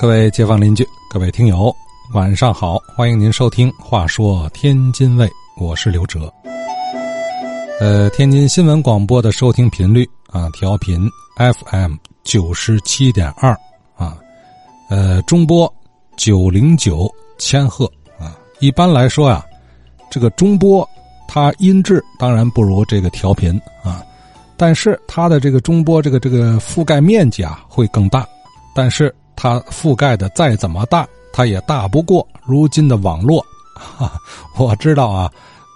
各位街坊邻居，各位听友，晚上好！欢迎您收听《话说天津卫》，我是刘哲。呃，天津新闻广播的收听频率啊，调频 FM 九十七点二啊，呃，中波九零九千赫啊。一般来说呀，这个中波它音质当然不如这个调频啊。但是它的这个中波这个这个覆盖面积啊会更大，但是它覆盖的再怎么大，它也大不过如今的网络。哈，我知道啊，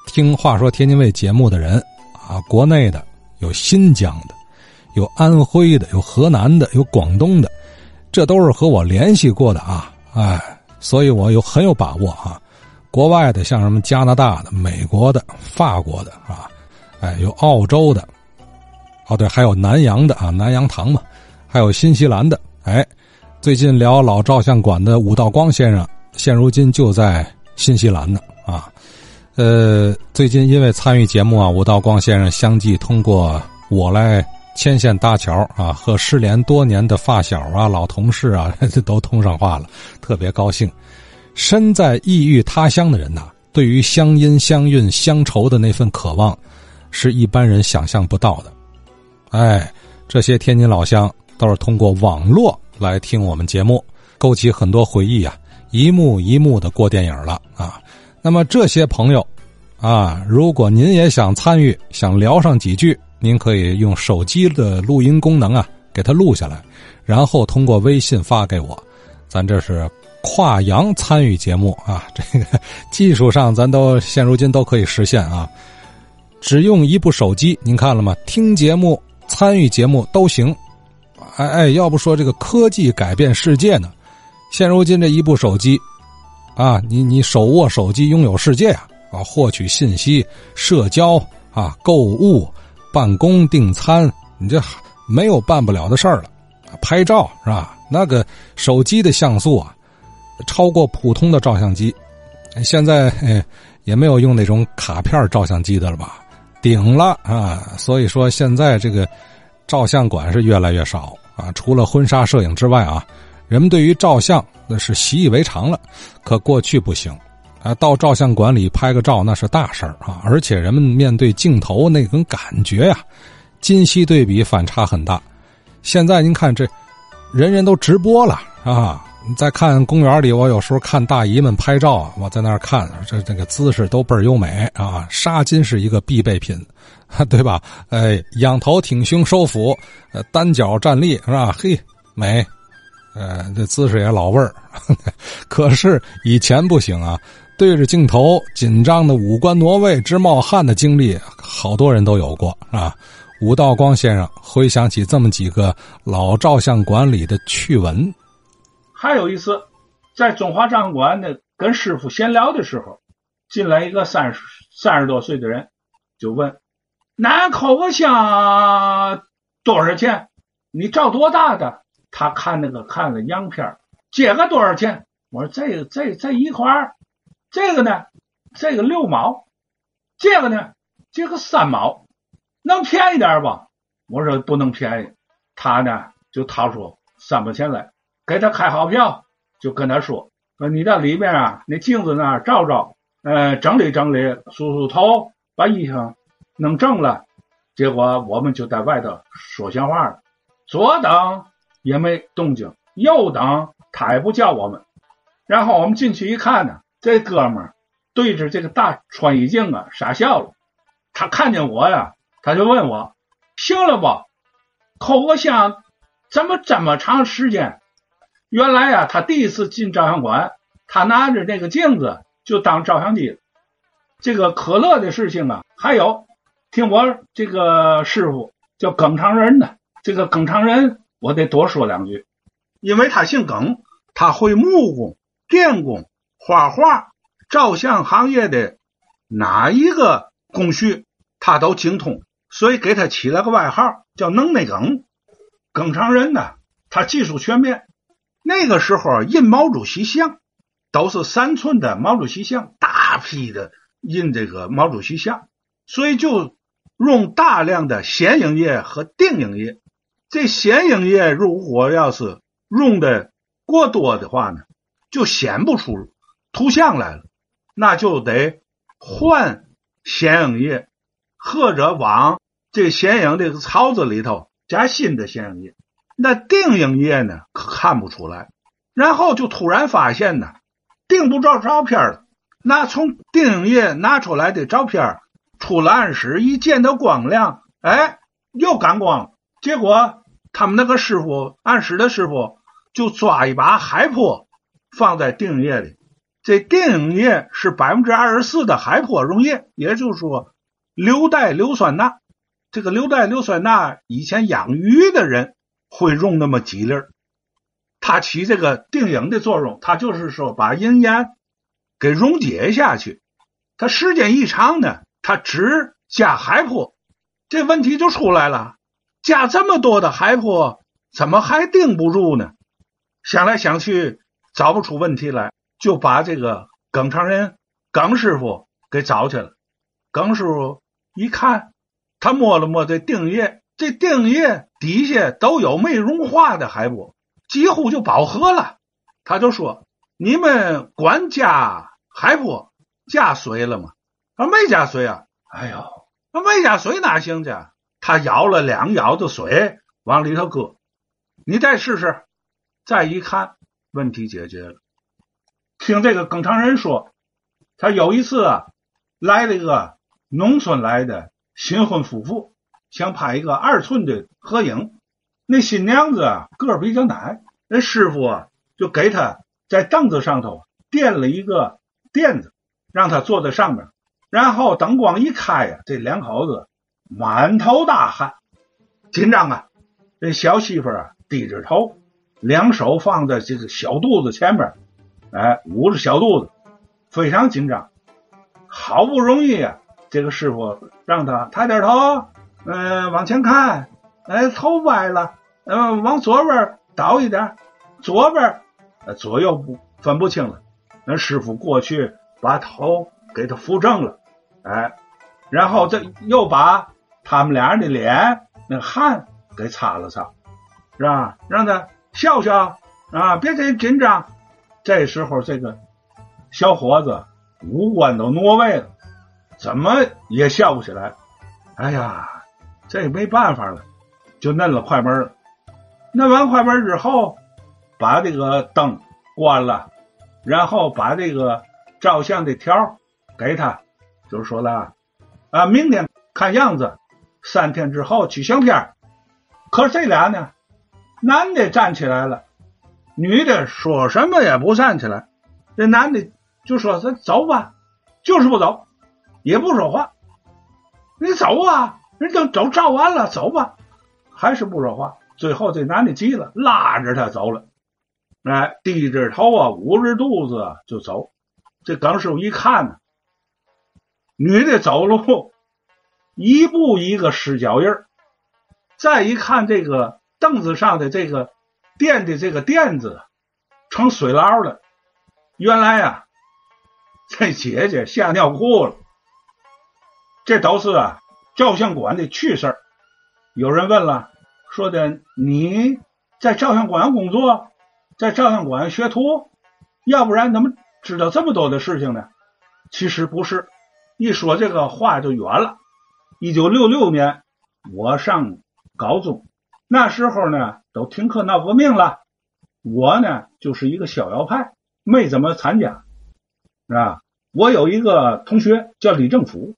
听话说天津卫节目的人啊，国内的有新疆的，有安徽的，有河南的，有广东的，这都是和我联系过的啊，哎，所以我有很有把握啊。国外的像什么加拿大的、美国的、法国的啊，哎，有澳洲的。哦，对，还有南洋的啊，南洋堂嘛，还有新西兰的。哎，最近聊老照相馆的武道光先生，现如今就在新西兰呢啊。呃，最近因为参与节目啊，武道光先生相继通过我来牵线搭桥啊，和失联多年的发小啊、老同事啊 都通上话了，特别高兴。身在异域他乡的人呐，对于乡音乡韵乡愁的那份渴望，是一般人想象不到的。哎，这些天津老乡都是通过网络来听我们节目，勾起很多回忆啊，一幕一幕的过电影了啊。那么这些朋友，啊，如果您也想参与，想聊上几句，您可以用手机的录音功能啊，给他录下来，然后通过微信发给我。咱这是跨洋参与节目啊，这个技术上咱都现如今都可以实现啊。只用一部手机，您看了吗？听节目。参与节目都行，哎哎，要不说这个科技改变世界呢？现如今这一部手机，啊，你你手握手机拥有世界啊！啊，获取信息、社交啊、购物、办公、订餐，你这没有办不了的事儿了。拍照是吧？那个手机的像素啊，超过普通的照相机。现在也没有用那种卡片照相机的了吧？顶了啊！所以说现在这个照相馆是越来越少啊。除了婚纱摄影之外啊，人们对于照相那是习以为常了。可过去不行啊，到照相馆里拍个照那是大事儿啊。而且人们面对镜头那种感觉呀，今昔对比反差很大。现在您看这，人人都直播了啊。你再看公园里，我有时候看大姨们拍照，我在那儿看，这这个姿势都倍儿优美啊。纱巾是一个必备品，对吧？哎，仰头挺胸收腹，呃，单脚站立是吧？嘿，美，呃，这姿势也老味儿。可是以前不行啊，对着镜头紧张的五官挪位直冒汗的经历，好多人都有过啊。武道光先生回想起这么几个老照相馆里的趣闻。还有一次，在中华照相馆呢，跟师傅闲聊的时候，进来一个三十三十多岁的人，就问：“俺抠个像多少钱？你照多大的？”他看那个看了样片这个多少钱？我说：“这个这这一块这个呢，这个六毛，这个呢，这个三毛，能便宜点吧？”我说：“不能便宜。”他呢就掏出三毛钱来。给他开好票，就跟他说：“说你到里面啊，那镜子那儿照照，呃，整理整理，梳梳头，把衣裳弄正了。”结果我们就在外头说闲话了，左等也没动静，右等他也不叫我们。然后我们进去一看呢，这哥们儿对着这个大穿衣镜啊傻笑了。他看见我呀，他就问我：“行了不？扣个像怎么这么长时间？”原来呀，他第一次进照相馆，他拿着那个镜子就当照相机。这个可乐的事情啊，还有听我这个师傅叫耿长仁的，这个耿长仁我得多说两句，因为他姓耿，他会木工、电工、画画、照相行业的哪一个工序他都精通，所以给他起了个外号叫“能耐耿”。耿长仁呢，他技术全面。那个时候印毛主席像，都是三寸的毛主席像，大批的印这个毛主席像，所以就用大量的显影液和定影液。这显影液如果要是用的过多的话呢，就显不出图像来了，那就得换显影液，或者往这显影这个槽子里头加新的显影液。那定影液呢，可看不出来。然后就突然发现呢，定不着照片了。那从定影液拿出来的照片，出了暗室一见到光亮，哎，又感光。结果他们那个师傅，暗室的师傅，就抓一把海波放在定影液里。这定影液是百分之二十四的海波溶液，也就是说硫代硫酸钠。这个硫代硫酸钠，以前养鱼的人会用那么几粒儿。它起这个定影的作用，它就是说把银盐给溶解下去。它时间一长呢，它只加海珀，这问题就出来了。加这么多的海珀，怎么还定不住呢？想来想去找不出问题来，就把这个耿长人耿师傅给找去了。耿师傅一看，他摸了摸这定液，这定液底下都有没融化的海波。几乎就饱和了，他就说：“你们管加海波加水了吗？”他没加水啊。哎呦，那没加水哪行去？他舀了两舀的水往里头搁，你再试试。再一看，问题解决了。听这个耿长仁说，他有一次啊，来了一个农村来的新婚夫妇，想拍一个二寸的合影。那新娘子啊，个儿比较矮，那师傅啊就给她在凳子上头垫了一个垫子，让她坐在上面。然后灯光一开呀，这两口子满头大汗，紧张啊。这小媳妇啊低着头，两手放在这个小肚子前面，哎，捂着小肚子，非常紧张。好不容易啊，这个师傅让他抬点头，嗯，往前看。哎，头歪了，嗯，往左边倒一点，左边，左右不分不清了。那师傅过去把头给他扶正了，哎，然后这又把他们俩人的脸那汗给擦了擦，是吧？让他笑笑啊，别太紧张。这时候这个小伙子五官都挪位了，怎么也笑不起来。哎呀，这也没办法了。就摁了快门了，摁完快门之后，把这个灯关了，然后把这个照相的条给他，就是说了啊，明天看样子三天之后取相片。可这俩呢，男的站起来了，女的说什么也不站起来。这男的就说：“咱走吧。”就是不走，也不说话。你走啊，人都都照完了，走吧。还是不说话，最后这男的急了，拉着他走了。哎，低着头啊，捂着肚子就走。这耿师傅一看呢，女的走路一步一个湿脚印儿。再一看这个凳子上的这个垫的这个垫子成水牢了。原来啊，这姐姐吓尿裤了。这都是啊，照相馆的趣事儿。有人问了，说的你在照相馆工作，在照相馆学徒，要不然怎么知道这么多的事情呢？其实不是，一说这个话就远了。一九六六年，我上高中，那时候呢都停课闹革命了，我呢就是一个逍遥派，没怎么参加，是吧？我有一个同学叫李正福，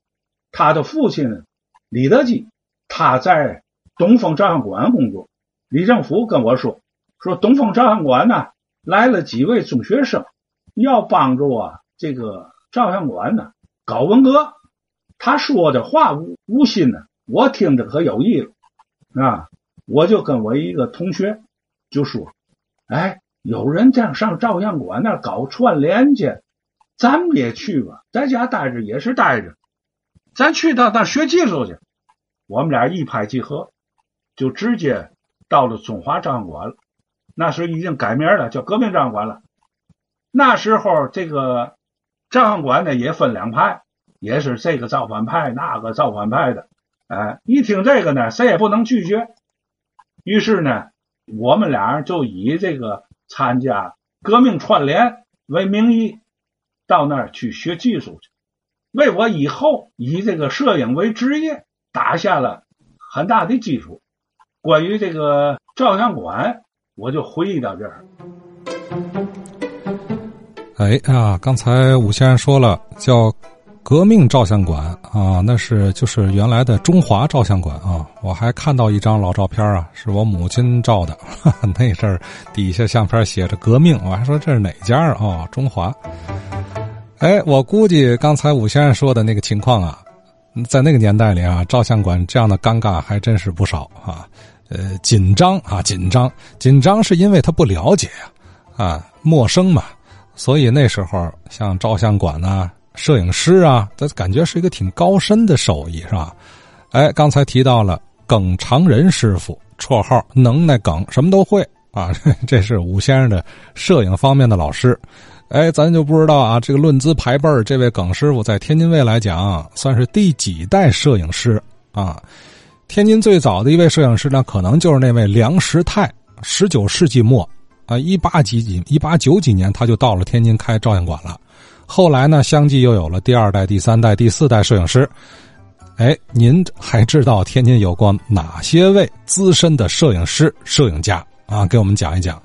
他的父亲李德基，他在。东风照相馆工作，李政府跟我说：“说东风照相馆呢来了几位中学生，要帮助啊这个照相馆呢搞文革。”他说的话无无心呢，我听着可有意了啊！我就跟我一个同学就说：“哎，有人这样上照相馆那搞串联去，咱们也去吧，在家待着也是待着，咱去到那学技术去。”我们俩一拍即合。就直接到了中华照相馆了，那时候已经改名了，叫革命照相馆了。那时候这个照相馆呢也分两派，也是这个造反派，那个造反派的。哎，一听这个呢，谁也不能拒绝。于是呢，我们俩就以这个参加革命串联为名义到那儿去学技术去，为我以后以这个摄影为职业打下了很大的基础。关于这个照相馆，我就回忆到这儿。哎呀，刚才武先生说了，叫革命照相馆啊，那是就是原来的中华照相馆啊。我还看到一张老照片啊，是我母亲照的，那阵儿底下相片写着“革命”，我还说这是哪家啊？中华。哎，我估计刚才武先生说的那个情况啊，在那个年代里啊，照相馆这样的尴尬还真是不少啊。呃，紧张啊，紧张，紧张是因为他不了解呀，啊，陌生嘛。所以那时候，像照相馆啊、摄影师啊，他感觉是一个挺高深的手艺，是吧？哎，刚才提到了耿长仁师傅，绰号能耐耿，什么都会啊。这是武先生的摄影方面的老师。哎，咱就不知道啊，这个论资排辈这位耿师傅在天津卫来讲，算是第几代摄影师啊？天津最早的一位摄影师呢，可能就是那位梁实泰，十九世纪末。啊，一八几几一八九几年，他就到了天津开照相馆了。后来呢，相继又有了第二代、第三代、第四代摄影师。哎，您还知道天津有过哪些位资深的摄影师、摄影家啊？给我们讲一讲。